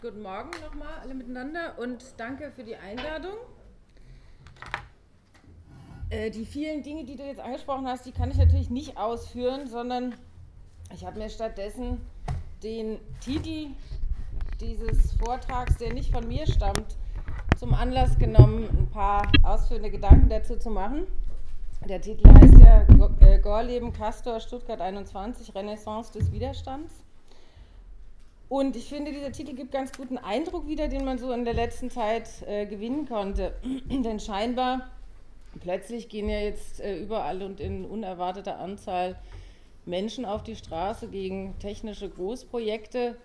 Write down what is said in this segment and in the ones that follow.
guten Morgen nochmal alle miteinander und danke für die Einladung. Äh, die vielen Dinge, die du jetzt angesprochen hast, die kann ich natürlich nicht ausführen, sondern ich habe mir stattdessen den Titel dieses Vortrags, der nicht von mir stammt, zum Anlass genommen, ein paar ausführende Gedanken dazu zu machen. Der Titel heißt ja äh, Gorleben, Castor, Stuttgart 21, Renaissance des Widerstands. Und ich finde, dieser Titel gibt ganz guten Eindruck wieder, den man so in der letzten Zeit äh, gewinnen konnte. Denn scheinbar, plötzlich gehen ja jetzt äh, überall und in unerwarteter Anzahl Menschen auf die Straße gegen technische Großprojekte,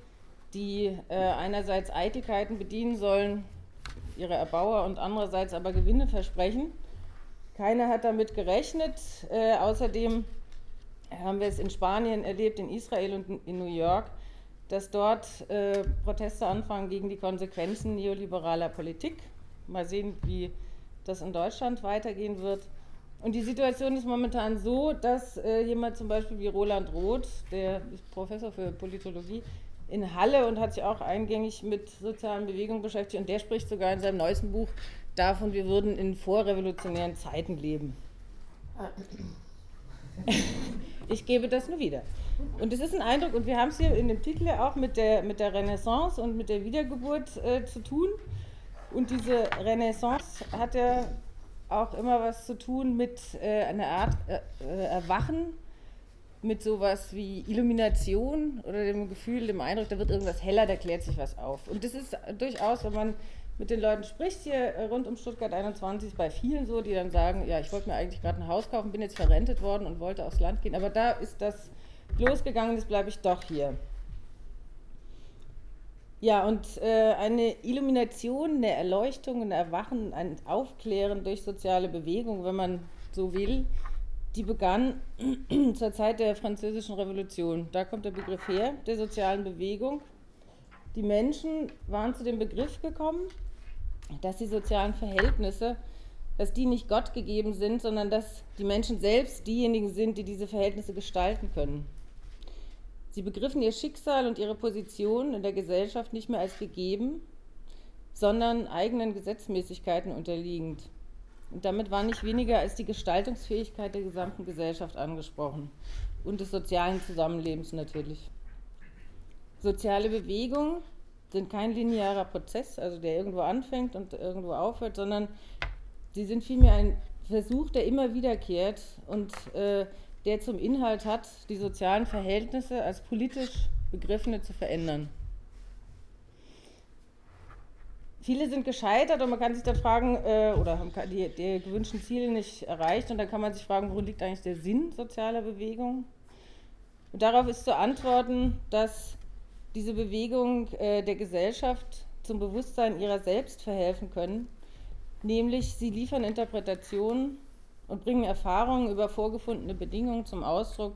die äh, einerseits Eitelkeiten bedienen sollen, ihre Erbauer und andererseits aber Gewinne versprechen. Keiner hat damit gerechnet. Äh, außerdem haben wir es in Spanien erlebt, in Israel und in New York dass dort äh, Proteste anfangen gegen die Konsequenzen neoliberaler Politik. Mal sehen, wie das in Deutschland weitergehen wird. Und die Situation ist momentan so, dass äh, jemand zum Beispiel wie Roland Roth, der ist Professor für Politologie, in Halle und hat sich auch eingängig mit sozialen Bewegungen beschäftigt und der spricht sogar in seinem neuesten Buch davon, wir würden in vorrevolutionären Zeiten leben. ich gebe das nur wieder. Und es ist ein Eindruck, und wir haben es hier in dem Titel ja auch mit der, mit der Renaissance und mit der Wiedergeburt äh, zu tun. Und diese Renaissance hat ja auch immer was zu tun mit äh, einer Art äh, äh Erwachen, mit sowas wie Illumination oder dem Gefühl, dem Eindruck, da wird irgendwas heller, da klärt sich was auf. Und das ist durchaus, wenn man mit den Leuten spricht hier äh, rund um Stuttgart 21, bei vielen so, die dann sagen, ja, ich wollte mir eigentlich gerade ein Haus kaufen, bin jetzt verrentet worden und wollte aufs Land gehen, aber da ist das losgegangen ist, bleibe ich doch hier. Ja, und äh, eine Illumination, eine Erleuchtung, ein Erwachen, ein Aufklären durch soziale Bewegung, wenn man so will, die begann zur Zeit der Französischen Revolution. Da kommt der Begriff her, der sozialen Bewegung. Die Menschen waren zu dem Begriff gekommen, dass die sozialen Verhältnisse, dass die nicht Gott gegeben sind, sondern dass die Menschen selbst diejenigen sind, die diese Verhältnisse gestalten können. Sie begriffen ihr Schicksal und ihre Position in der Gesellschaft nicht mehr als gegeben, sondern eigenen Gesetzmäßigkeiten unterliegend. Und damit war nicht weniger als die Gestaltungsfähigkeit der gesamten Gesellschaft angesprochen und des sozialen Zusammenlebens natürlich. Soziale Bewegungen sind kein linearer Prozess, also der irgendwo anfängt und irgendwo aufhört, sondern sie sind vielmehr ein Versuch, der immer wiederkehrt und äh, der zum Inhalt hat, die sozialen Verhältnisse als politisch Begriffene zu verändern. Viele sind gescheitert und man kann sich dann fragen, äh, oder haben die, die gewünschten Ziele nicht erreicht und dann kann man sich fragen, worin liegt eigentlich der Sinn sozialer Bewegung? Und darauf ist zu antworten, dass diese Bewegung äh, der Gesellschaft zum Bewusstsein ihrer selbst verhelfen können, nämlich sie liefern Interpretationen und bringen Erfahrungen über vorgefundene Bedingungen zum Ausdruck,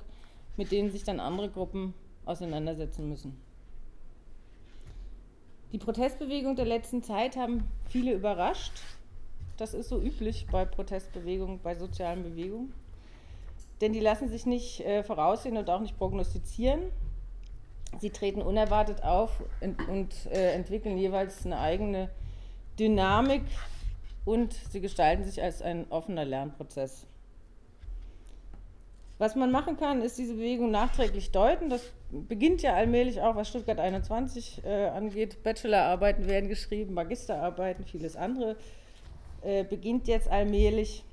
mit denen sich dann andere Gruppen auseinandersetzen müssen. Die Protestbewegung der letzten Zeit haben viele überrascht. Das ist so üblich bei Protestbewegungen, bei sozialen Bewegungen. Denn die lassen sich nicht äh, voraussehen und auch nicht prognostizieren. Sie treten unerwartet auf und, und äh, entwickeln jeweils eine eigene Dynamik, und sie gestalten sich als ein offener Lernprozess. Was man machen kann, ist diese Bewegung nachträglich deuten. Das beginnt ja allmählich auch, was Stuttgart 21 äh, angeht. Bachelorarbeiten werden geschrieben, Magisterarbeiten, vieles andere äh, beginnt jetzt allmählich.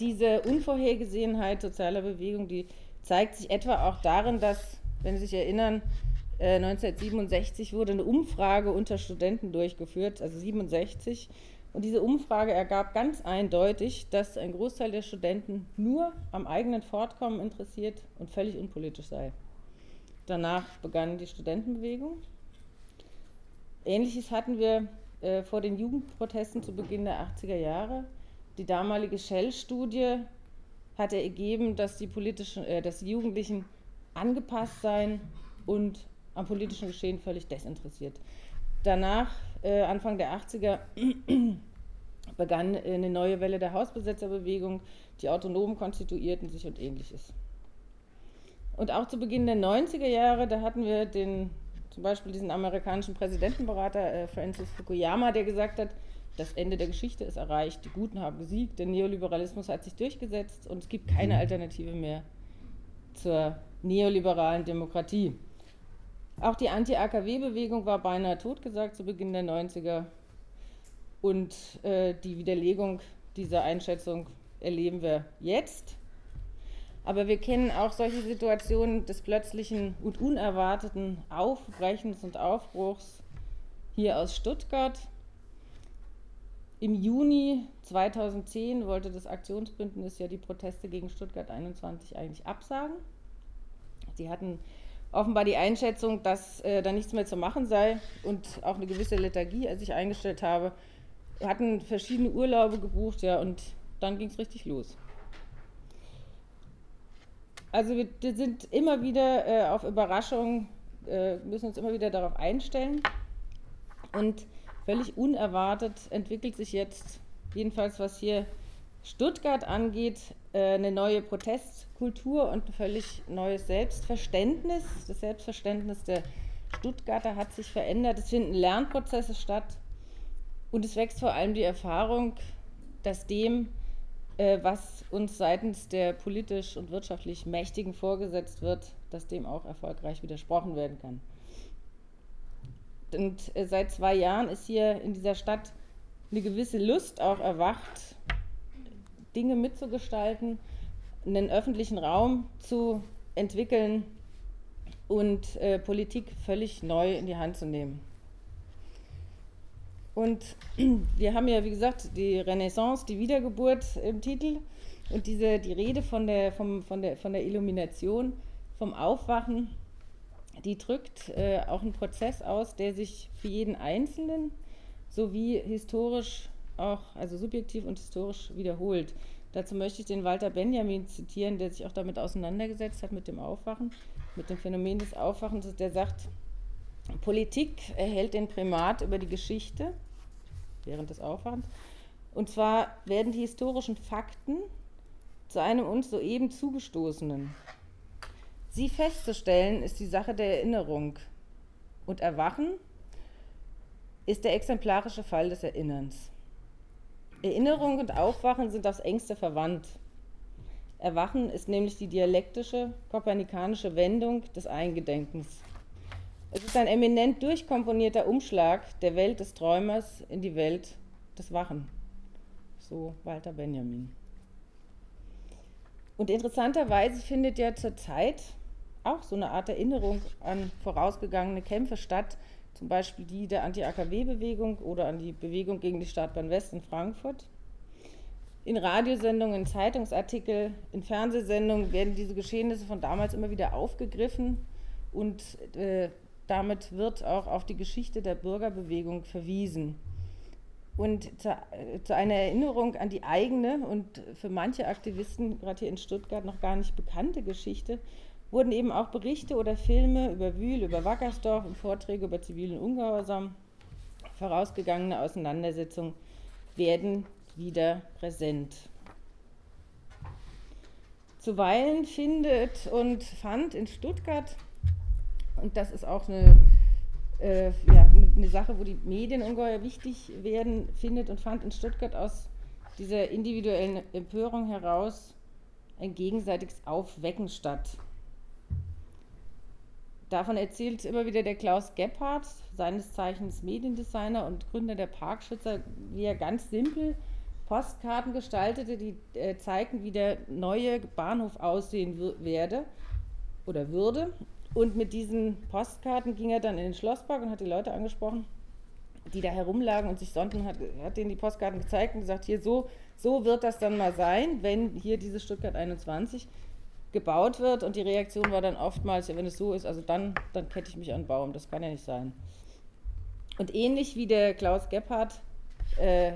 Diese Unvorhergesehenheit sozialer Bewegung, die zeigt sich etwa auch darin, dass, wenn Sie sich erinnern, äh, 1967 wurde eine Umfrage unter Studenten durchgeführt, also 67, und diese Umfrage ergab ganz eindeutig, dass ein Großteil der Studenten nur am eigenen Fortkommen interessiert und völlig unpolitisch sei. Danach begann die Studentenbewegung. Ähnliches hatten wir äh, vor den Jugendprotesten zu Beginn der 80er Jahre. Die damalige Shell-Studie hatte ergeben, dass die, politischen, äh, dass die Jugendlichen angepasst seien und am politischen Geschehen völlig desinteressiert. Danach äh, Anfang der 80er begann eine neue Welle der Hausbesetzerbewegung, die Autonomen konstituierten sich und ähnliches. Und auch zu Beginn der 90er Jahre, da hatten wir den zum Beispiel diesen amerikanischen Präsidentenberater äh, Francis Fukuyama, der gesagt hat, das Ende der Geschichte ist erreicht, die Guten haben gesiegt, der Neoliberalismus hat sich durchgesetzt und es gibt keine mhm. Alternative mehr zur neoliberalen Demokratie. Auch die Anti-AKW-Bewegung war beinahe totgesagt zu Beginn der 90er und äh, die Widerlegung dieser Einschätzung erleben wir jetzt. Aber wir kennen auch solche Situationen des plötzlichen und unerwarteten Aufbrechens und Aufbruchs hier aus Stuttgart. Im Juni 2010 wollte das Aktionsbündnis ja die Proteste gegen Stuttgart 21 eigentlich absagen. Sie hatten offenbar die Einschätzung, dass äh, da nichts mehr zu machen sei und auch eine gewisse Lethargie, als ich eingestellt habe, hatten verschiedene Urlaube gebucht, ja, und dann ging es richtig los. Also wir sind immer wieder äh, auf Überraschungen, äh, müssen uns immer wieder darauf einstellen und völlig unerwartet entwickelt sich jetzt, jedenfalls was hier Stuttgart angeht, äh, eine neue Protestkultur und ein völlig neues Selbstverständnis. Das Selbstverständnis der Stuttgarter hat sich verändert. Es finden Lernprozesse statt und es wächst vor allem die Erfahrung, dass dem, äh, was uns seitens der politisch und wirtschaftlich Mächtigen vorgesetzt wird, dass dem auch erfolgreich widersprochen werden kann. Und äh, seit zwei Jahren ist hier in dieser Stadt eine gewisse Lust auch erwacht, Dinge mitzugestalten, einen öffentlichen Raum zu entwickeln und äh, Politik völlig neu in die Hand zu nehmen. Und wir haben ja, wie gesagt, die Renaissance, die Wiedergeburt im Titel und diese, die Rede von der, vom, von, der, von der Illumination, vom Aufwachen die drückt äh, auch einen Prozess aus, der sich für jeden Einzelnen sowie historisch auch, also subjektiv und historisch wiederholt. Dazu möchte ich den Walter Benjamin zitieren, der sich auch damit auseinandergesetzt hat mit dem Aufwachen, mit dem Phänomen des Aufwachens, der sagt, Politik erhält den Primat über die Geschichte während des Aufwachens. Und zwar werden die historischen Fakten zu einem uns soeben zugestoßenen, Sie festzustellen ist die Sache der Erinnerung. Und Erwachen ist der exemplarische Fall des Erinnerns. Erinnerung und Aufwachen sind aufs engste verwandt. Erwachen ist nämlich die dialektische, kopernikanische Wendung des Eingedenkens. Es ist ein eminent durchkomponierter Umschlag der Welt des Träumers in die Welt des Wachen. So Walter Benjamin. Und interessanterweise findet ja zurzeit auch so eine Art Erinnerung an vorausgegangene Kämpfe statt, zum Beispiel die der Anti-AKW-Bewegung oder an die Bewegung gegen die Startbahn West in Frankfurt. In Radiosendungen, in Zeitungsartikeln, in Fernsehsendungen werden diese Geschehnisse von damals immer wieder aufgegriffen und äh, damit wird auch auf die Geschichte der Bürgerbewegung verwiesen. Und zu, äh, zu, einer Erinnerung an die eigene und für manche Aktivisten, gerade hier in Stuttgart, noch gar nicht bekannte Geschichte, wurden eben auch Berichte oder Filme über Wühl, über Wackersdorf und Vorträge über zivilen Ungehorsam, vorausgegangene Auseinandersetzungen werden wieder präsent. Zuweilen findet und fand in Stuttgart, und das ist auch eine, äh, ja, eine Sache, wo die Medien ungeheuer wichtig werden, findet und fand in Stuttgart aus dieser individuellen Empörung heraus ein gegenseitiges Aufwecken statt. Davon erzählt immer wieder der Klaus Gebhardt, seines Zeichens Mediendesigner und Gründer der Parkschützer, wie er ganz simpel Postkarten gestaltete, die äh, zeigten, wie der neue Bahnhof aussehen werde oder würde. Und mit diesen Postkarten ging er dann in den Schlosspark und hat die Leute angesprochen, die da herumlagen und sich sonnten, hat, hat denen die Postkarten gezeigt und gesagt, hier so, so wird das dann mal sein, wenn hier diese Stuttgart 21 gebaut wird und die Reaktion war dann oftmals, ja, wenn es so ist, also dann, dann kette ich mich an den Baum, das kann ja nicht sein. Und ähnlich wie der Klaus Gebhardt äh,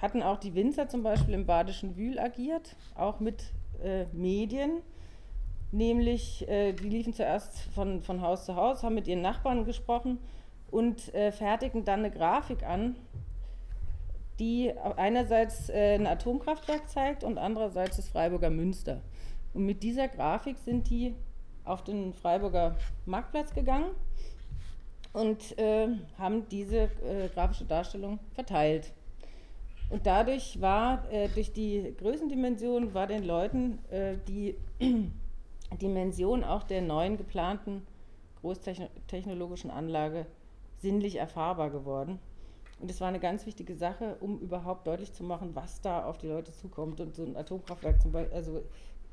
hatten auch die Winzer zum Beispiel im Badischen Wühl agiert, auch mit äh, Medien. Nämlich, äh, die liefen zuerst von, von Haus zu Haus, haben mit ihren Nachbarn gesprochen und äh, fertigten dann eine Grafik an, die einerseits äh, ein Atomkraftwerk zeigt und andererseits das Freiburger Münster. Und mit dieser Grafik sind die auf den Freiburger Marktplatz gegangen, und äh, haben diese äh, grafische Darstellung verteilt. Und dadurch war, äh, durch die Größendimension, war den Leuten äh, die Dimension auch der neuen geplanten großtechnologischen Anlage sinnlich erfahrbar geworden. Und das war eine ganz wichtige Sache, um überhaupt deutlich zu machen, was da auf die Leute zukommt und so ein Atomkraftwerk zum Beispiel, also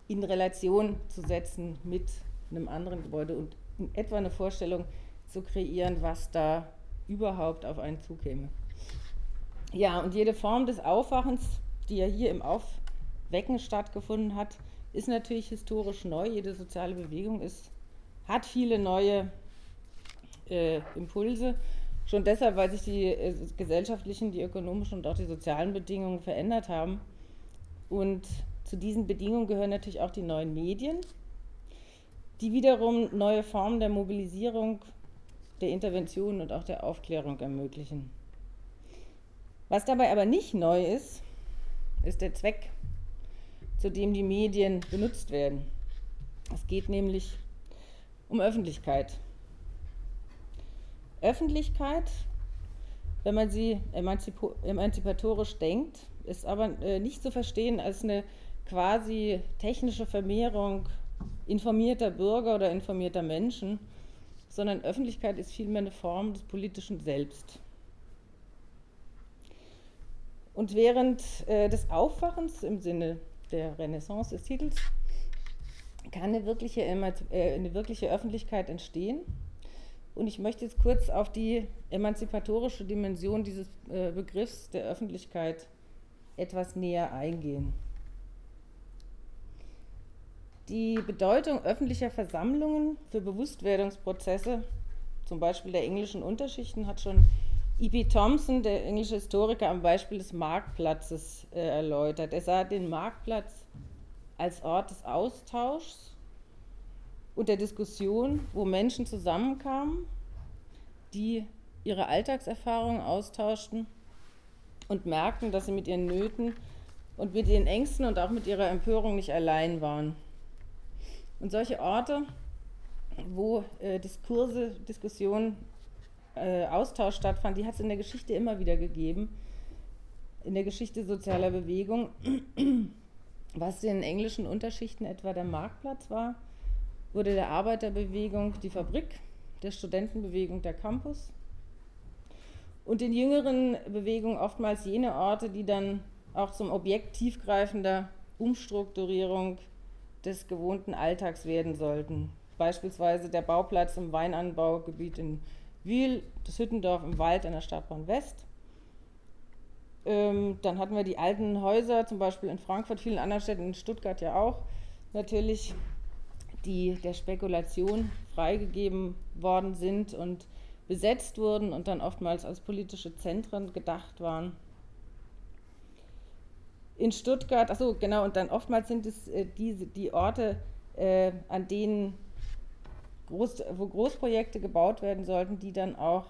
in Relation zu setzen mit einem anderen Gebäude und in etwa eine Vorstellung zu kreieren, was da überhaupt auf einen zukäme. Ja, und jede Form des Aufwachens, die ja hier im Aufwecken stattgefunden hat, ist natürlich historisch neu. Jede soziale Bewegung ist, hat viele neue äh, Impulse Schon deshalb, weil sich die äh, gesellschaftlichen, die ökonomischen und auch die sozialen Bedingungen verändert haben. Und zu diesen Bedingungen gehören natürlich auch die neuen Medien, die wiederum neue Formen der Mobilisierung, der Intervention und auch der Aufklärung ermöglichen. Was dabei aber nicht neu ist, ist der Zweck, zu dem die Medien benutzt werden. Es geht nämlich um Öffentlichkeit. Öffentlichkeit, wenn man sie emanzipatorisch denkt, ist aber äh, nicht zu verstehen als eine quasi technische Vermehrung informierter Bürger oder informierter Menschen, sondern Öffentlichkeit ist vielmehr eine Form des politischen Selbst. Und während äh, des Aufwachens im Sinne der Renaissance des Titels kann eine wirkliche, äh, eine wirkliche Öffentlichkeit entstehen und ich möchte jetzt kurz auf die emanzipatorische Dimension dieses äh, Begriffs der Öffentlichkeit etwas näher eingehen. Die Bedeutung öffentlicher Versammlungen für Bewusstwerdungsprozesse, zum Beispiel der englischen Unterschichten, hat schon E.P. Thompson, der englische Historiker, am Beispiel des Marktplatzes äh, erläutert. Er sah den Marktplatz als Ort des Austauschs und der Diskussion, wo Menschen zusammenkamen, die ihre Alltagserfahrungen austauschten und merkten, dass sie mit ihren Nöten und mit ihren Ängsten und auch mit ihrer Empörung nicht allein waren. Und solche Orte, wo äh, Diskurse, Diskussionen, äh, Austausch stattfand, die hat es in der Geschichte immer wieder gegeben. In der Geschichte sozialer Bewegung, was in englischen Unterschichten etwa der Marktplatz war, wurde der Arbeiterbewegung die Fabrik, der Studentenbewegung der Campus und in jüngeren Bewegungen oftmals jene Orte, die dann auch zum Objekt tiefgreifender Umstrukturierung des gewohnten Alltags werden sollten. Beispielsweise der Bauplatz im Weinanbaugebiet in Wiel, das Hüttendorf im Wald an der Stadtbahn West. Ähm, dann hatten wir die alten Häuser, zum Beispiel in Frankfurt, vielen anderen Städten, in Stuttgart ja auch. Natürlich die der Spekulation freigegeben worden sind und besetzt wurden und dann oftmals als politische Zentren gedacht waren. In Stuttgart, achso, genau, und dann oftmals sind es äh, diese, die Orte, äh, an denen Groß, wo Großprojekte gebaut werden sollten, die dann auch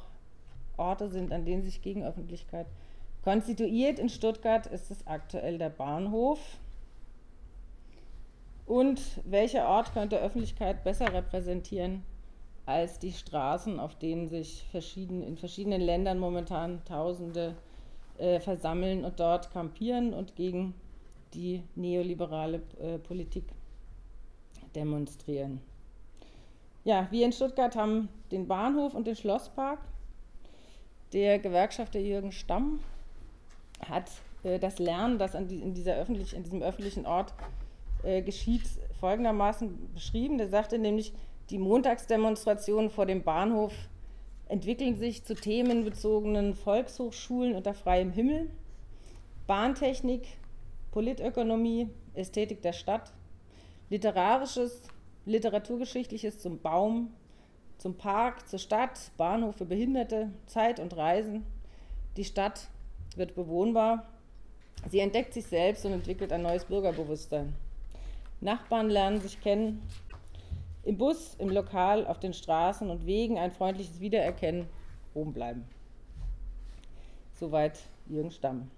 Orte sind, an denen sich Gegenöffentlichkeit konstituiert. In Stuttgart ist es aktuell der Bahnhof, und welcher Ort könnte Öffentlichkeit besser repräsentieren als die Straßen, auf denen sich verschieden, in verschiedenen Ländern momentan Tausende äh, versammeln und dort kampieren und gegen die neoliberale äh, Politik demonstrieren. Ja, wir in Stuttgart haben den Bahnhof und den Schlosspark. Der Gewerkschafter Jürgen Stamm hat äh, das Lernen, das die, in, dieser öffentlich, in diesem öffentlichen Ort äh, geschieht, folgendermaßen beschrieben. Der sagte nämlich, die Montagsdemonstrationen vor dem Bahnhof entwickeln sich zu themenbezogenen Volkshochschulen unter freiem Himmel, Bahntechnik, Politökonomie, Ästhetik der Stadt, Literarisches, Literaturgeschichtliches zum Baum, zum Park, zur Stadt, Bahnhof für Behinderte, Zeit und Reisen. Die Stadt wird bewohnbar. Sie entdeckt sich selbst und entwickelt ein neues Bürgerbewusstsein. Nachbarn lernen sich kennen. Im Bus, im Lokal, auf den Straßen und Wegen ein freundliches Wiedererkennen, oben bleiben. Soweit Jürgen Stamm.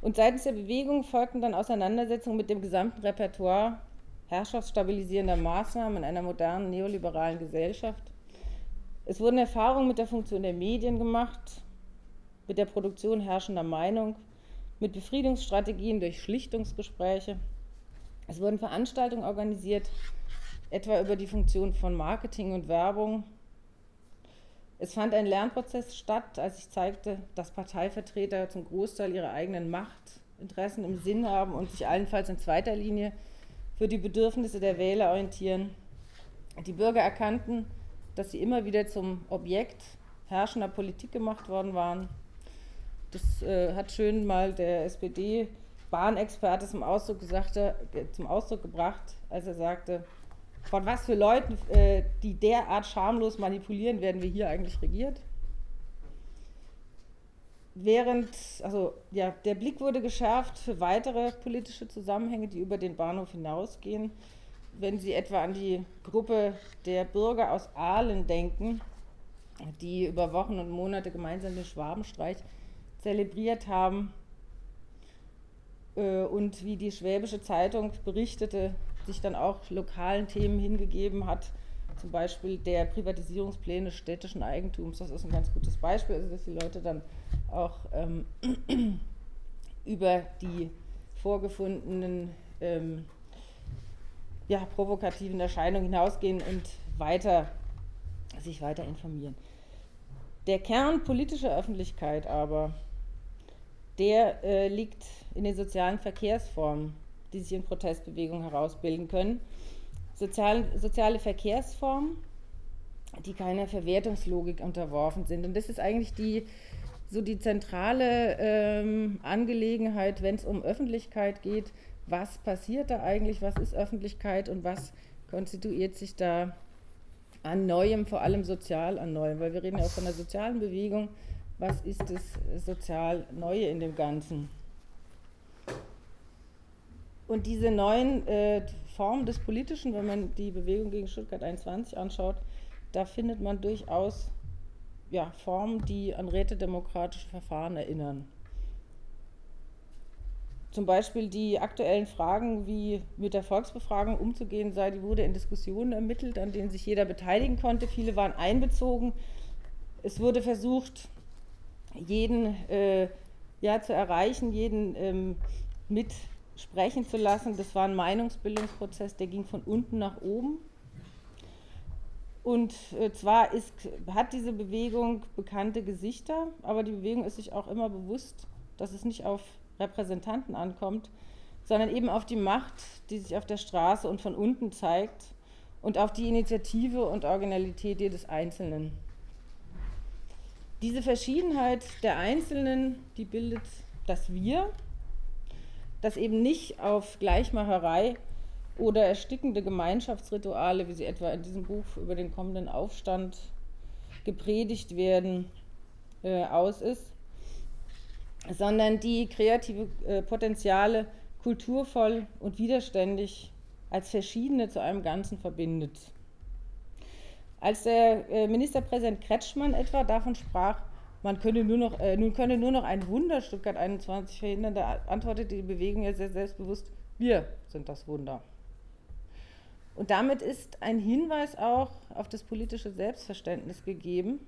Und seitens der Bewegung folgten dann Auseinandersetzungen mit dem gesamten Repertoire herrschaftsstabilisierender Maßnahmen in einer modernen neoliberalen Gesellschaft. Es wurden Erfahrungen mit der Funktion der Medien gemacht, mit der Produktion herrschender Meinung, mit Befriedungsstrategien durch Schlichtungsgespräche. Es wurden Veranstaltungen organisiert, etwa über die Funktion von Marketing und Werbung. Es fand ein Lernprozess statt, als ich zeigte, dass Parteivertreter zum Großteil ihre eigenen Machtinteressen im Sinn haben und sich allenfalls in zweiter Linie für die Bedürfnisse der Wähler orientieren. Die Bürger erkannten, dass sie immer wieder zum Objekt herrschender Politik gemacht worden waren. Das äh, hat schön mal der SPD-Bahnexperte zum Ausdruck, äh, zum Ausdruck gebracht, als er sagte, von was für Leuten, äh, die derart schamlos manipulieren, werden wir hier eigentlich regiert? Während, also ja, der Blick wurde geschärft für weitere politische Zusammenhänge, die über den Bahnhof hinausgehen. Wenn Sie etwa an die Gruppe der Bürger aus Aalen denken, die über Wochen und Monate gemeinsam den Schwabenstreich zelebriert haben und wie die Schwäbische Zeitung berichtete, sich dann auch lokalen Themen hingegeben hat, zum Beispiel der Privatisierungspläne städtischen Eigentums. Das ist ein ganz gutes Beispiel, also dass die Leute dann auch ähm, über die vorgefundenen ähm, ja, provokativen Erscheinungen hinausgehen und weiter, sich weiter informieren. Der Kern politischer Öffentlichkeit aber, der äh, liegt in den sozialen Verkehrsformen die sich in Protestbewegungen herausbilden können. Sozial, soziale Verkehrsformen, die keiner Verwertungslogik unterworfen sind. Und das ist eigentlich die, so die zentrale ähm, Angelegenheit, wenn es um Öffentlichkeit geht. Was passiert da eigentlich? Was ist Öffentlichkeit und was konstituiert sich da an Neuem, vor allem sozial an Neuem? Weil wir reden ja auch von einer sozialen Bewegung. Was ist das sozial Neue in dem Ganzen? Und diese neuen äh, Formen des Politischen, wenn man die Bewegung gegen Stuttgart 21 anschaut, da findet man durchaus ja, Formen, die an rätedemokratische Verfahren erinnern. Zum Beispiel die aktuellen Fragen, wie mit der Volksbefragung umzugehen sei, die wurde in Diskussionen ermittelt, an denen sich jeder beteiligen konnte. Viele waren einbezogen. Es wurde versucht, jeden äh, ja, zu erreichen, jeden ähm, mit sprechen zu lassen. Das war ein Meinungsbildungsprozess, der ging von unten nach oben. Und äh, zwar ist, hat diese Bewegung bekannte Gesichter, aber die Bewegung ist sich auch immer bewusst, dass es nicht auf Repräsentanten ankommt, sondern eben auf die Macht, die sich auf der Straße und von unten zeigt und auf die Initiative und Originalität jedes Einzelnen. Diese Verschiedenheit der Einzelnen, die bildet das Wir das eben nicht auf Gleichmacherei oder erstickende Gemeinschaftsrituale, wie sie etwa in diesem Buch über den kommenden Aufstand gepredigt werden, äh, aus ist, sondern die kreative äh, Potenziale kulturvoll und widerständig als verschiedene zu einem Ganzen verbindet. Als der äh, Ministerpräsident Kretschmann etwa davon sprach, man könne nur noch, äh, nun könne nur noch ein Wunder Stuttgart 21 verhindern. Da antwortete die Bewegung ja sehr selbstbewusst, wir sind das Wunder. Und damit ist ein Hinweis auch auf das politische Selbstverständnis gegeben,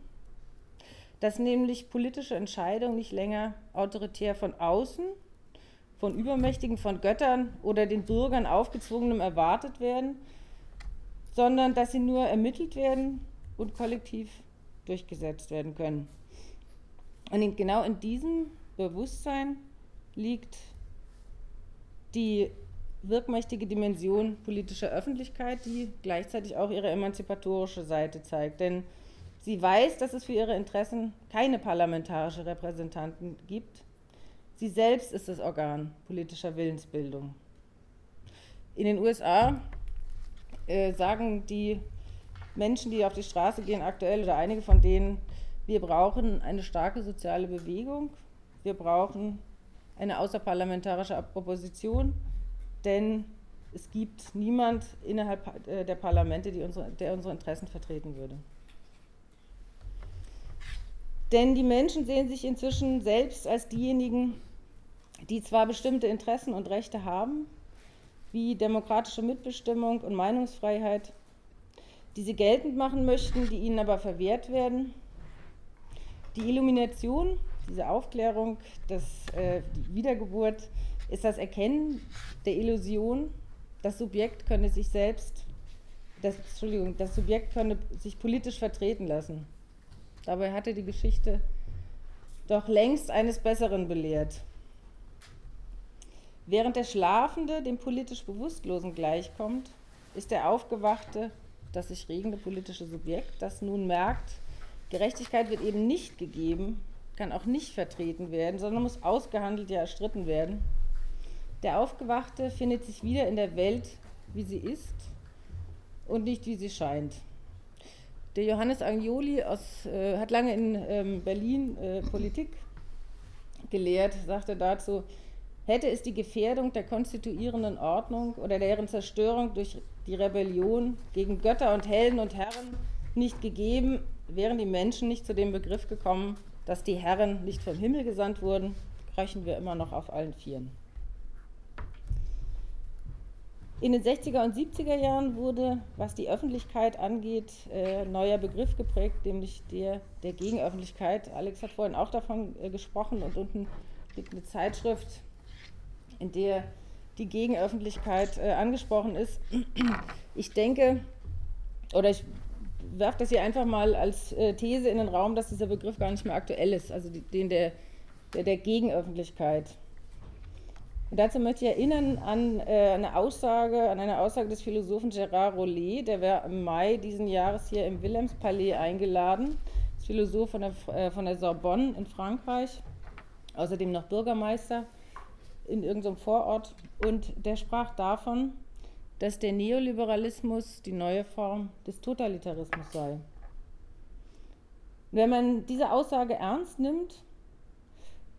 dass nämlich politische Entscheidungen nicht länger autoritär von außen, von Übermächtigen, von Göttern oder den Bürgern aufgezwungenem erwartet werden, sondern dass sie nur ermittelt werden und kollektiv durchgesetzt werden können. Und in, genau in diesem Bewusstsein liegt die wirkmächtige Dimension politischer Öffentlichkeit, die gleichzeitig auch ihre emanzipatorische Seite zeigt. Denn sie weiß, dass es für ihre Interessen keine parlamentarische Repräsentanten gibt. Sie selbst ist das Organ politischer Willensbildung. In den USA äh, sagen die Menschen, die auf die Straße gehen, aktuell oder einige von denen, wir brauchen eine starke soziale Bewegung. Wir brauchen eine außerparlamentarische Opposition, denn es gibt niemand innerhalb äh, der Parlamente, unsere, der unsere Interessen vertreten würde. Denn die Menschen sehen sich inzwischen selbst als diejenigen, die zwar bestimmte Interessen und Rechte haben, wie demokratische Mitbestimmung und Meinungsfreiheit, die sie geltend machen möchten, die ihnen aber verwehrt werden. Die Illumination, diese Aufklärung, das, äh, die Wiedergeburt, ist das Erkennen der Illusion, das Subjekt könne sich selbst, das, Entschuldigung, das Subjekt könne sich politisch vertreten lassen. Dabei hatte die Geschichte doch längst eines Besseren belehrt. Während der Schlafende dem politisch Bewusstlosen gleichkommt, ist der Aufgewachte das sich regende politische Subjekt, das nun merkt, Gerechtigkeit wird eben nicht gegeben, kann auch nicht vertreten werden, sondern muss ausgehandelt, ja erstritten werden. Der Aufgewachte findet sich wieder in der Welt, wie sie ist und nicht wie sie scheint. Der Johannes Agnoli aus, äh, hat lange in ähm, Berlin äh, Politik gelehrt, sagte dazu, hätte es die Gefährdung der konstituierenden Ordnung oder deren Zerstörung durch die Rebellion gegen Götter und Helden und Herren nicht gegeben, wären die Menschen nicht zu dem Begriff gekommen, dass die Herren nicht vom Himmel gesandt wurden, kröchen wir immer noch auf allen Vieren. In den 60er und 70er Jahren wurde, was die Öffentlichkeit angeht, äh, neuer Begriff geprägt, nämlich der der Gegenöffentlichkeit. Alex hat vorhin auch davon äh, gesprochen und unten liegt eine Zeitschrift, in der die Gegenöffentlichkeit äh, angesprochen ist. Ich denke, oder ich werfe das hier einfach mal als äh, These in den Raum, dass dieser Begriff gar nicht mehr aktuell ist, also die, den der, der, der Gegenöffentlichkeit. Und dazu möchte ich erinnern an äh, eine Aussage, an eine Aussage des Philosophen Gérard Rollet, der war im Mai diesen Jahres hier im Wilhelmspalais eingeladen, ist Philosoph von der, äh, von der Sorbonne in Frankreich, außerdem noch Bürgermeister in irgendeinem Vorort. Und der sprach davon, dass der Neoliberalismus die neue Form des Totalitarismus sei. Wenn man diese Aussage ernst nimmt,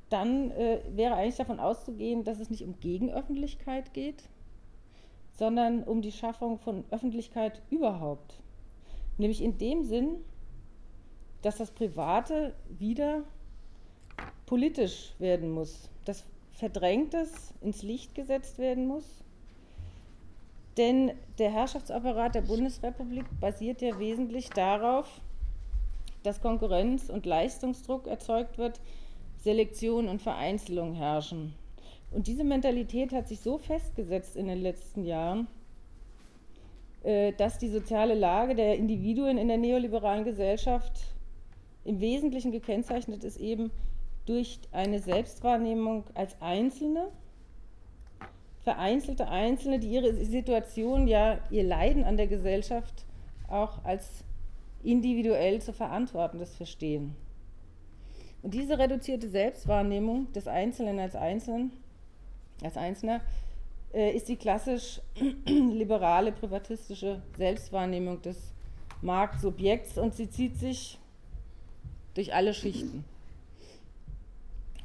dann äh, wäre eigentlich davon auszugehen, dass es nicht um Gegenöffentlichkeit geht, sondern um die Schaffung von Öffentlichkeit überhaupt. Nämlich in dem Sinn, dass das Private wieder politisch werden muss, dass Verdrängtes ins Licht gesetzt werden muss. Denn der Herrschaftsapparat der Bundesrepublik basiert ja wesentlich darauf, dass Konkurrenz und Leistungsdruck erzeugt wird, Selektion und Vereinzelung herrschen. Und diese Mentalität hat sich so festgesetzt in den letzten Jahren, äh, dass die soziale Lage der Individuen in der neoliberalen Gesellschaft im Wesentlichen gekennzeichnet ist eben durch eine Selbstwahrnehmung als Einzelne, vereinzelte Einzelne, die ihre Situation, ja ihr Leiden an der Gesellschaft auch als individuell zu verantwortendes verstehen. Und diese reduzierte Selbstwahrnehmung des Einzelnen als Einzelnen, als Einzelner, äh, ist die klassisch liberale privatistische Selbstwahrnehmung des Marktsubjekts und sie zieht sich durch alle Schichten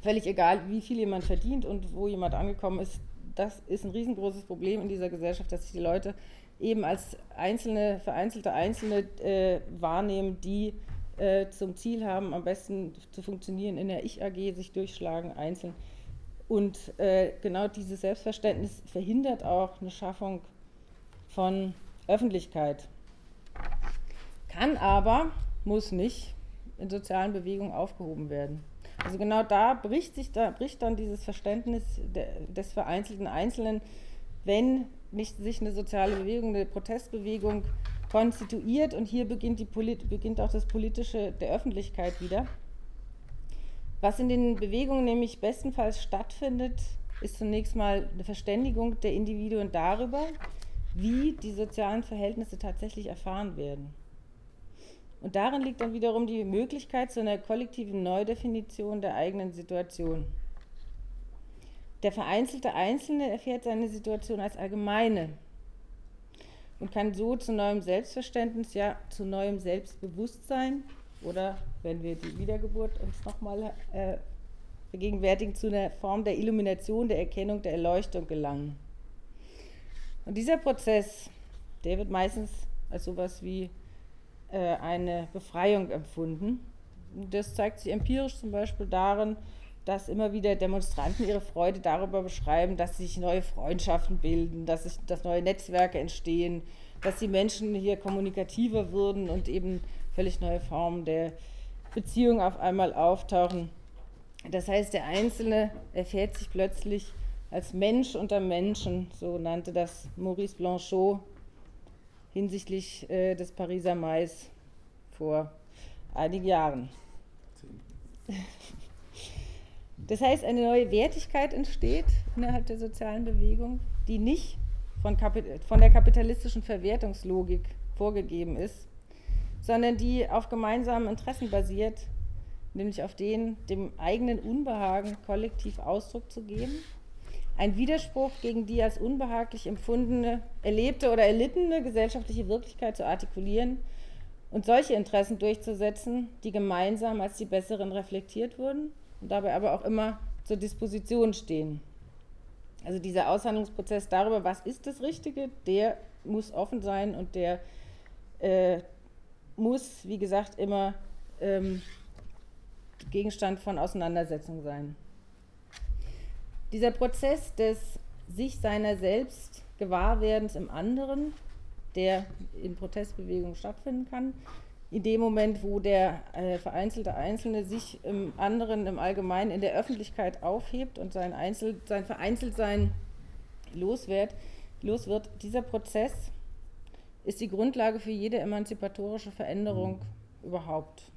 völlig egal, wie viel jemand verdient und wo jemand angekommen ist, das ist ein riesengroßes Problem in dieser Gesellschaft, dass sich die Leute eben als einzelne, vereinzelte Einzelne äh, wahrnehmen, die äh, zum Ziel haben, am besten zu funktionieren in der Ich-AG, sich durchschlagen, einzeln. Und äh, genau dieses Selbstverständnis verhindert auch eine Schaffung von Öffentlichkeit. Kann aber, muss nicht, in sozialen Bewegungen aufgehoben werden. Also genau da bricht, sich da, bricht dann dieses Verständnis des vereinzelten Einzelnen, wenn nicht sich eine soziale Bewegung, eine Protestbewegung konstituiert und hier beginnt, die Polit beginnt auch das Politische der Öffentlichkeit wieder. Was in den Bewegungen nämlich bestenfalls stattfindet, ist zunächst mal eine Verständigung der Individuen darüber, wie die sozialen Verhältnisse tatsächlich erfahren werden. Und darin liegt dann wiederum die Möglichkeit zu einer kollektiven Neudefinition der eigenen Situation. Der vereinzelte Einzelne erfährt seine Situation als allgemeine und kann so zu neuem Selbstverständnis, ja zu neuem Selbstbewusstsein oder, wenn wir die Wiedergeburt uns nochmal äh, vergegenwärtigen, zu einer Form der Illumination, der Erkennung, der Erleuchtung gelangen. Und dieser Prozess, der wird meistens als sowas wie äh, eine Befreiung empfunden. Das zeigt sich empirisch zum Beispiel darin, dass immer wieder Demonstranten ihre Freude darüber beschreiben, dass sich neue Freundschaften bilden, dass, sich, dass neue Netzwerke entstehen, dass die Menschen hier kommunikativer würden und eben völlig neue Formen der Beziehung auf einmal auftauchen. Das heißt, der Einzelne erfährt sich plötzlich als Mensch unter Menschen, so nannte das Maurice Blanchot hinsichtlich äh, des Pariser Mais vor einigen Jahren. Das heißt, eine neue Wertigkeit entsteht innerhalb der sozialen Bewegung, die nicht von, von der kapitalistischen Verwertungslogik vorgegeben ist, sondern die auf gemeinsamen Interessen basiert, nämlich auf denen, dem eigenen Unbehagen kollektiv Ausdruck zu geben. Ein Widerspruch gegen die als unbehaglich empfundene, erlebte oder erlittene gesellschaftliche Wirklichkeit zu artikulieren und solche Interessen durchzusetzen, die gemeinsam als die besseren reflektiert wurden und dabei aber auch immer zur Disposition stehen. Also dieser Aushandlungsprozess darüber, was ist das Richtige, der muss offen sein und der äh, muss, wie gesagt, immer ähm, Gegenstand von Auseinandersetzung sein. Dieser Prozess des sich seiner selbst Gewahrwerdens im anderen, der in Protestbewegungen stattfinden kann, in dem Moment, wo der äh, vereinzelte Einzelne sich im anderen, im Allgemeinen in der Öffentlichkeit aufhebt und sein, Einzel, sein Vereinzeltsein los wird, los wird, dieser Prozess ist die Grundlage für jede emanzipatorische Veränderung mhm. überhaupt.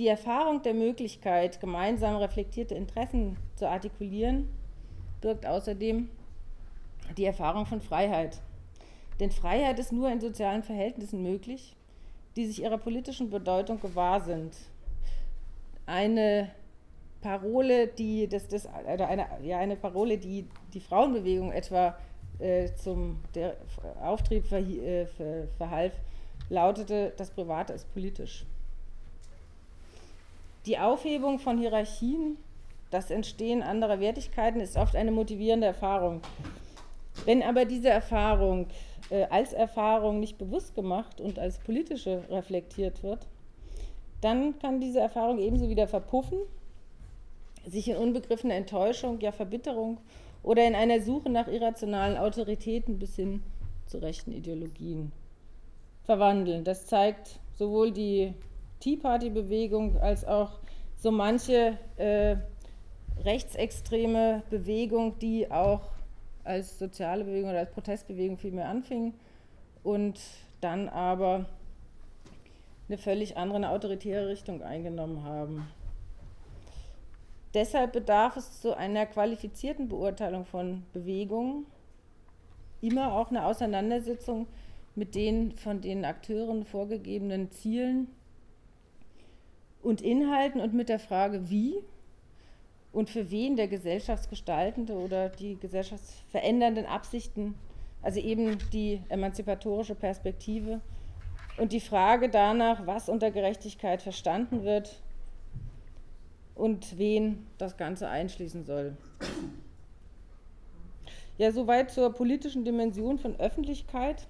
Die Erfahrung der Möglichkeit, gemeinsam reflektierte Interessen zu artikulieren, birgt außerdem die Erfahrung von Freiheit. Denn Freiheit ist nur in sozialen Verhältnissen möglich, die sich ihrer politischen Bedeutung gewahr sind. Eine Parole, die das, das, oder eine, ja, eine Parole, die die Frauenbewegung etwa äh, zum der Auftrieb äh, ver, verhalf, lautete, das Private ist politisch. Die Aufhebung von Hierarchien, das Entstehen anderer Wertigkeiten ist oft eine motivierende Erfahrung. Wenn aber diese Erfahrung äh, als Erfahrung nicht bewusst gemacht und als politische reflektiert wird, dann kann diese Erfahrung ebenso wieder verpuffen, sich in unbegriffene Enttäuschung, ja Verbitterung oder in einer Suche nach irrationalen Autoritäten bis hin zu rechten Ideologien verwandeln. Das zeigt sowohl die Tea Party-Bewegung als auch so manche äh, rechtsextreme Bewegung, die auch als soziale Bewegung oder als Protestbewegung vielmehr anfing und dann aber eine völlig andere, eine autoritäre Richtung eingenommen haben. Deshalb bedarf es zu einer qualifizierten Beurteilung von Bewegungen immer auch eine Auseinandersetzung mit den von den Akteuren vorgegebenen Zielen und Inhalten und mit der Frage, wie und für wen der gesellschaftsgestaltende oder die gesellschaftsverändernden Absichten, also eben die emanzipatorische Perspektive und die Frage danach, was unter Gerechtigkeit verstanden wird und wen das Ganze einschließen soll. Ja, soweit zur politischen Dimension von Öffentlichkeit,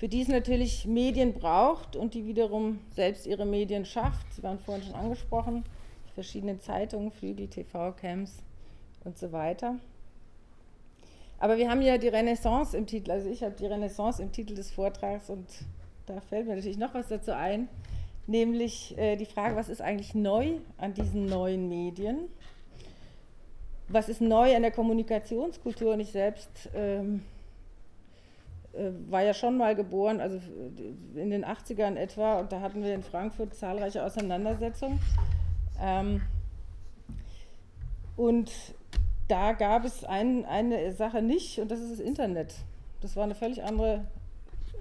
für die es natürlich Medien braucht und die wiederum selbst ihre Medien schafft. Sie waren vorhin schon angesprochen verschiedenen Zeitungen, Flügel, TV-Camps und so weiter. Aber wir haben ja die Renaissance im Titel, also ich habe die Renaissance im Titel des Vortrags und da fällt mir natürlich noch was dazu ein, nämlich äh, die Frage, was ist eigentlich neu an diesen neuen Medien? Was ist neu an der Kommunikationskultur? Und ich selbst ähm, äh, war ja schon mal geboren, also in den 80ern etwa, und da hatten wir in Frankfurt zahlreiche Auseinandersetzungen ähm, und da gab es ein, eine Sache nicht, und das ist das Internet. Das war eine völlig andere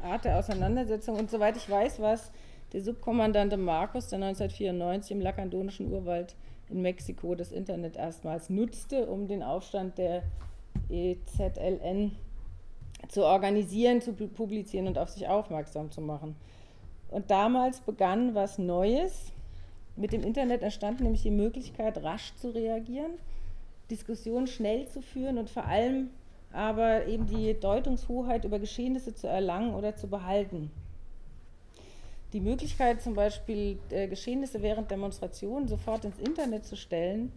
Art der Auseinandersetzung. Und soweit ich weiß, war es der Subkommandante Marcos, der 1994 im Lacandonischen Urwald in Mexiko das Internet erstmals nutzte, um den Aufstand der EZLN zu organisieren, zu publizieren und auf sich aufmerksam zu machen. Und damals begann was Neues, mit dem Internet entstand nämlich die Möglichkeit, rasch zu reagieren, Diskussionen schnell zu führen und vor allem aber eben die Deutungshoheit über Geschehnisse zu erlangen oder zu behalten. Die Möglichkeit zum Beispiel äh, Geschehnisse während Demonstrationen sofort ins Internet zu stellen,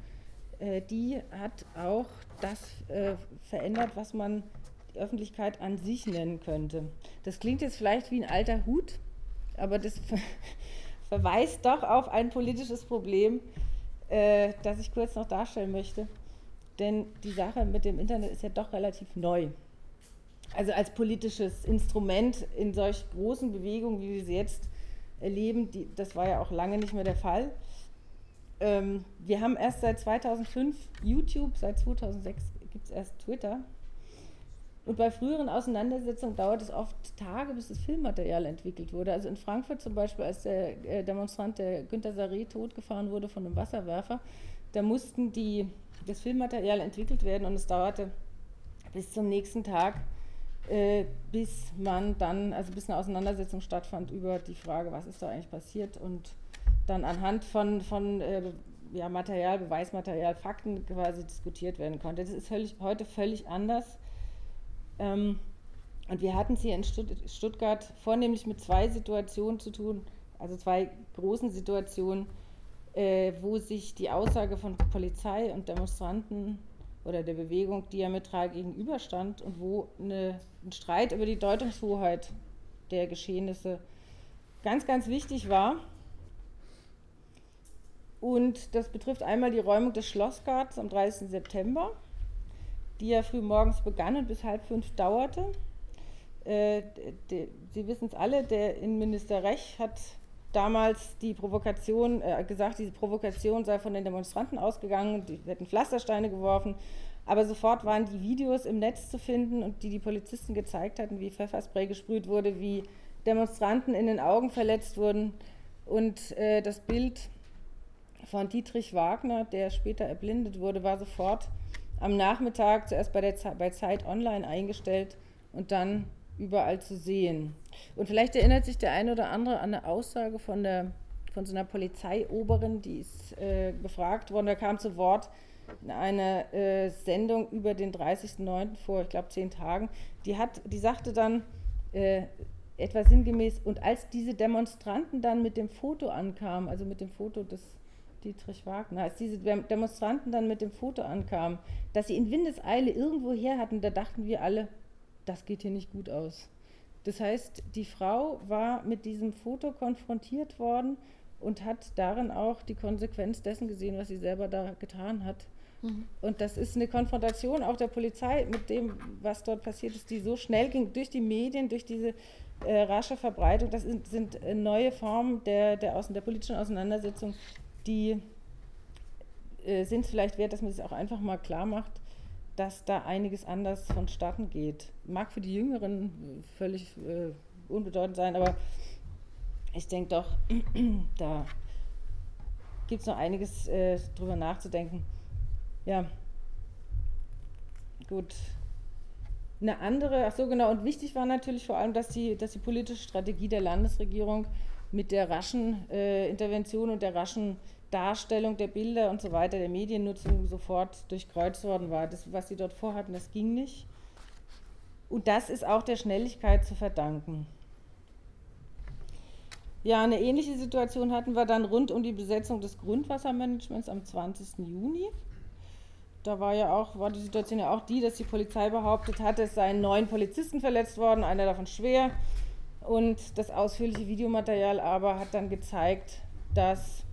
äh, die hat auch das äh, verändert, was man Öffentlichkeit an sich nennen könnte. Das klingt jetzt vielleicht wie ein alter Hut, aber das verweist doch auf ein politisches Problem, äh, das ich kurz noch darstellen möchte. Denn die Sache mit dem Internet ist ja doch relativ neu. Also als politisches Instrument in solch großen Bewegungen, wie wir sie jetzt erleben, die, das war ja auch lange nicht mehr der Fall. Ähm, wir haben erst seit 2005 YouTube, seit 2006 gibt es erst Twitter. Und bei früheren Auseinandersetzungen dauert es oft Tage, bis das Filmmaterial entwickelt wurde. Also in Frankfurt zum Beispiel, als der äh, Demonstrant der Günter Saré totgefahren wurde von einem Wasserwerfer, da mussten die, das Filmmaterial entwickelt werden und es dauerte bis zum nächsten Tag, äh, bis man dann, also bis eine Auseinandersetzung stattfand über die Frage, was ist da eigentlich passiert und dann anhand von, von äh, ja, Material, Beweismaterial, Fakten quasi diskutiert werden konnte. Das ist völlig, heute völlig anders. Ähm, und wir hatten es hier in Stuttgart vornehmlich mit zwei Situationen zu tun, also zwei großen Situationen, äh, wo sich die Aussage von Polizei und Demonstranten oder der Bewegung diametral gegenüberstand und wo eine, ein Streit über die Deutungshoheit der Geschehnisse ganz, ganz wichtig war. Und das betrifft einmal die Räumung des Schlossgartens am 30. September, die ja früh morgens begann und bis halb fünf dauerte. Äh, Sie wissen es alle, der Innenminister Rech hat damals die Provokation äh, gesagt, diese Provokation sei von den Demonstranten ausgegangen, die hätten Pflastersteine geworfen. Aber sofort waren die Videos im Netz zu finden und die die Polizisten gezeigt hatten, wie Pfefferspray gesprüht wurde, wie Demonstranten in den Augen verletzt wurden. Und äh, das Bild von Dietrich Wagner, der später erblindet wurde, war sofort am Nachmittag zuerst bei, der bei Zeit Online eingestellt und dann überall zu sehen. Und vielleicht erinnert sich der eine oder andere an eine Aussage von, der, von so einer Polizeioberin, die ist äh, befragt worden, da kam zu Wort in einer äh, Sendung über den 30.09. vor, ich glaube, zehn Tagen. Die, hat, die sagte dann äh, etwa sinngemäß, und als diese Demonstranten dann mit dem Foto ankamen, also mit dem Foto des Dietrich Wagner, als diese Demonstranten dann mit dem Foto ankamen, dass sie in Windeseile irgendwo her hatten, da dachten wir alle, das geht hier nicht gut aus. Das heißt, die Frau war mit diesem Foto konfrontiert worden und hat darin auch die Konsequenz dessen gesehen, was sie selber da getan hat. Mhm. Und das ist eine Konfrontation auch der Polizei mit dem, was dort passiert ist, die so schnell ging durch die Medien, durch diese äh, rasche Verbreitung. Das sind, sind äh, neue Formen der, der, Außen-, der politischen Auseinandersetzung, die äh, sind es vielleicht wert, dass man sich auch einfach mal klar macht, dass da einiges anders vonstatten geht. Mag für die Jüngeren völlig äh, unbedeutend sein, aber ich denke doch, da gibt es noch einiges äh, drüber nachzudenken. Ja, gut. Eine andere, ach so genau, und wichtig war natürlich vor allem, dass die, dass die politische Strategie der Landesregierung mit der raschen äh, Intervention und der raschen Darstellung der Bilder und so weiter, der Mediennutzung sofort durchkreuzt worden war. Das, was sie dort vorhatten, das ging nicht. Und das ist auch der Schnelligkeit zu verdanken. Ja, eine ähnliche Situation hatten wir dann rund um die Besetzung des Grundwassermanagements am 20. Juni. Da war ja auch, war die Situation ja auch die, dass die Polizei behauptet hatte, es seien neun Polizisten verletzt worden, einer davon schwer. Und das ausführliche Videomaterial aber hat dann gezeigt, dass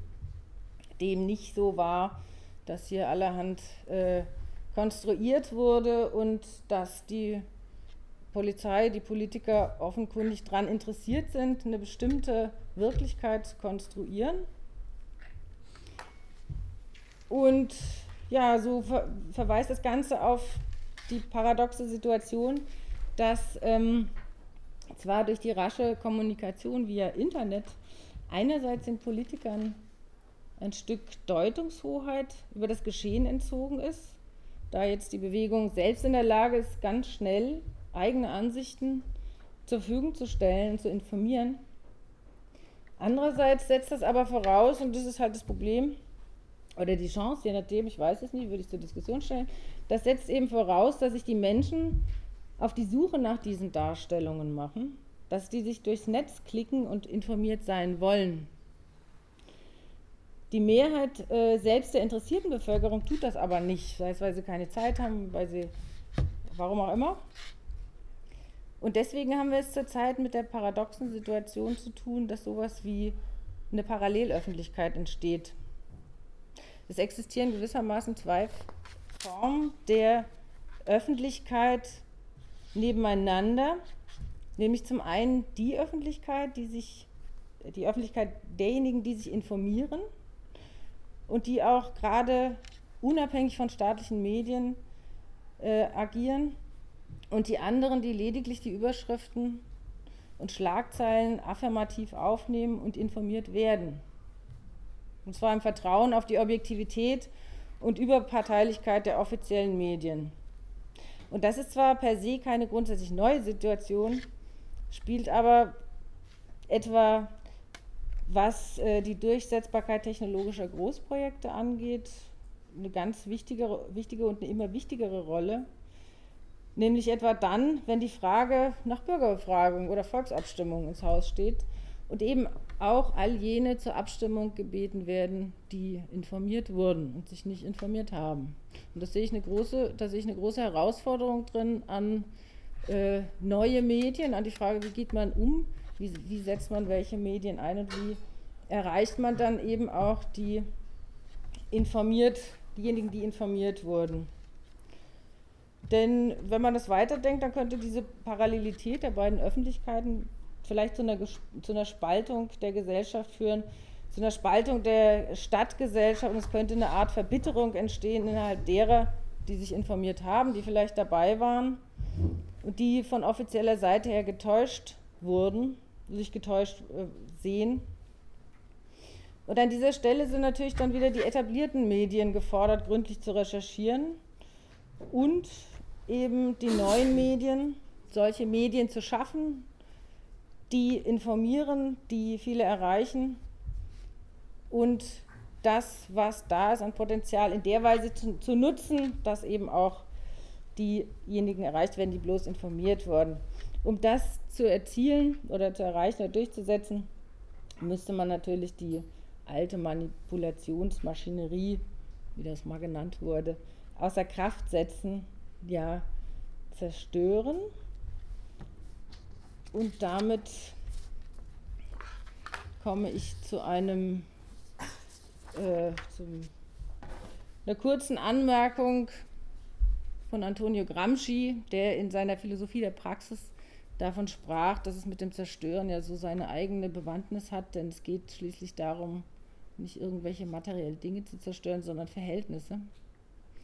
dem nicht so war, dass hier allerhand äh, konstruiert wurde und dass die Polizei, die Politiker offenkundig daran interessiert sind, eine bestimmte Wirklichkeit zu konstruieren. Und ja, so ver verweist das Ganze auf die paradoxe Situation, dass ähm, zwar durch die rasche Kommunikation via Internet einerseits den Politikern ein Stück Deutungshoheit über das Geschehen entzogen ist, da jetzt die Bewegung selbst in der Lage ist, ganz schnell eigene Ansichten zur Verfügung zu stellen, zu informieren. Andererseits setzt das aber voraus, und das ist halt das Problem, oder die Chance, je nachdem, ich weiß es nicht, würde ich zur Diskussion stellen, das setzt eben voraus, dass sich die Menschen auf die Suche nach diesen Darstellungen machen, dass die sich durchs Netz klicken und informiert sein wollen. Die Mehrheit äh, selbst der interessierten Bevölkerung tut das aber nicht, sei es, weil sie keine Zeit haben, weil sie, warum auch immer. Und deswegen haben wir es zurzeit mit der paradoxen Situation zu tun, dass sowas wie eine Parallelöffentlichkeit entsteht. Es existieren gewissermaßen zwei Formen der Öffentlichkeit nebeneinander, nämlich zum einen die Öffentlichkeit, die sich die Öffentlichkeit derjenigen, die sich informieren und die auch gerade unabhängig von staatlichen Medien äh, agieren und die anderen, die lediglich die Überschriften und Schlagzeilen affirmativ aufnehmen und informiert werden. Und zwar im Vertrauen auf die Objektivität und Überparteilichkeit der offiziellen Medien. Und das ist zwar per se keine grundsätzlich neue Situation, spielt aber etwa, was äh, die Durchsetzbarkeit technologischer Großprojekte angeht, eine ganz wichtige, wichtige und eine immer wichtigere Rolle. Nämlich etwa dann, wenn die Frage nach Bürgerbefragung oder Volksabstimmung ins Haus steht und eben auch all jene zur Abstimmung gebeten werden, die informiert wurden und sich nicht informiert haben. Und das sehe ich eine große, da sehe ich eine große Herausforderung drin an äh, neue Medien, an die Frage, wie geht man um, wie, wie setzt man welche Medien ein und wie erreicht man dann eben auch die informiert, diejenigen, die informiert wurden. Denn wenn man das weiterdenkt, dann könnte diese Parallelität der beiden Öffentlichkeiten vielleicht zu einer, zu einer Spaltung der Gesellschaft führen, zu einer Spaltung der Stadtgesellschaft und es könnte eine Art Verbitterung entstehen innerhalb derer, die sich informiert haben, die vielleicht dabei waren und die von offizieller Seite her getäuscht wurden, sich getäuscht äh, sehen. Und an dieser Stelle sind natürlich dann wieder die etablierten Medien gefordert, gründlich zu recherchieren und eben die neuen Medien, solche Medien zu schaffen, die informieren, die viele erreichen und das, was da ist an Potenzial, in der Weise zu, zu nutzen, dass eben auch diejenigen erreicht werden, die bloß informiert wurden. Um das zu erzielen oder zu erreichen oder durchzusetzen, müsste man natürlich die alte Manipulationsmaschinerie, wie das mal genannt wurde, außer Kraft setzen, ja, zerstören und damit komme ich zu einem äh, zum, einer kurzen Anmerkung von Antonio Gramsci, der in seiner Philosophie der Praxis davon sprach, dass es mit dem Zerstören ja so seine eigene Bewandtnis hat, denn es geht schließlich darum, nicht irgendwelche materiellen Dinge zu zerstören, sondern Verhältnisse.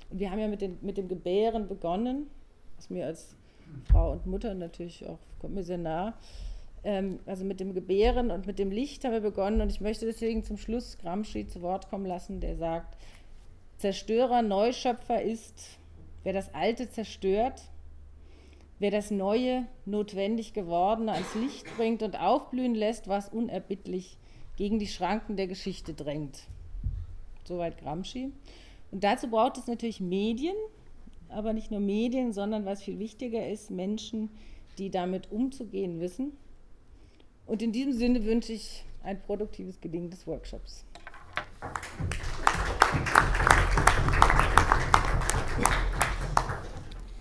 Und wir haben ja mit, den, mit dem Gebären begonnen, was mir als Frau und Mutter natürlich auch, kommt mir sehr nah. Ähm, also mit dem Gebären und mit dem Licht haben wir begonnen und ich möchte deswegen zum Schluss Gramsci zu Wort kommen lassen, der sagt, Zerstörer, Neuschöpfer ist, wer das Alte zerstört, wer das Neue, notwendig gewordene ans Licht bringt und aufblühen lässt, was unerbittlich gegen die Schranken der Geschichte drängt. Soweit Gramsci. Und dazu braucht es natürlich Medien, aber nicht nur Medien, sondern was viel wichtiger ist, Menschen, die damit umzugehen wissen. Und in diesem Sinne wünsche ich ein produktives Gelingen des Workshops.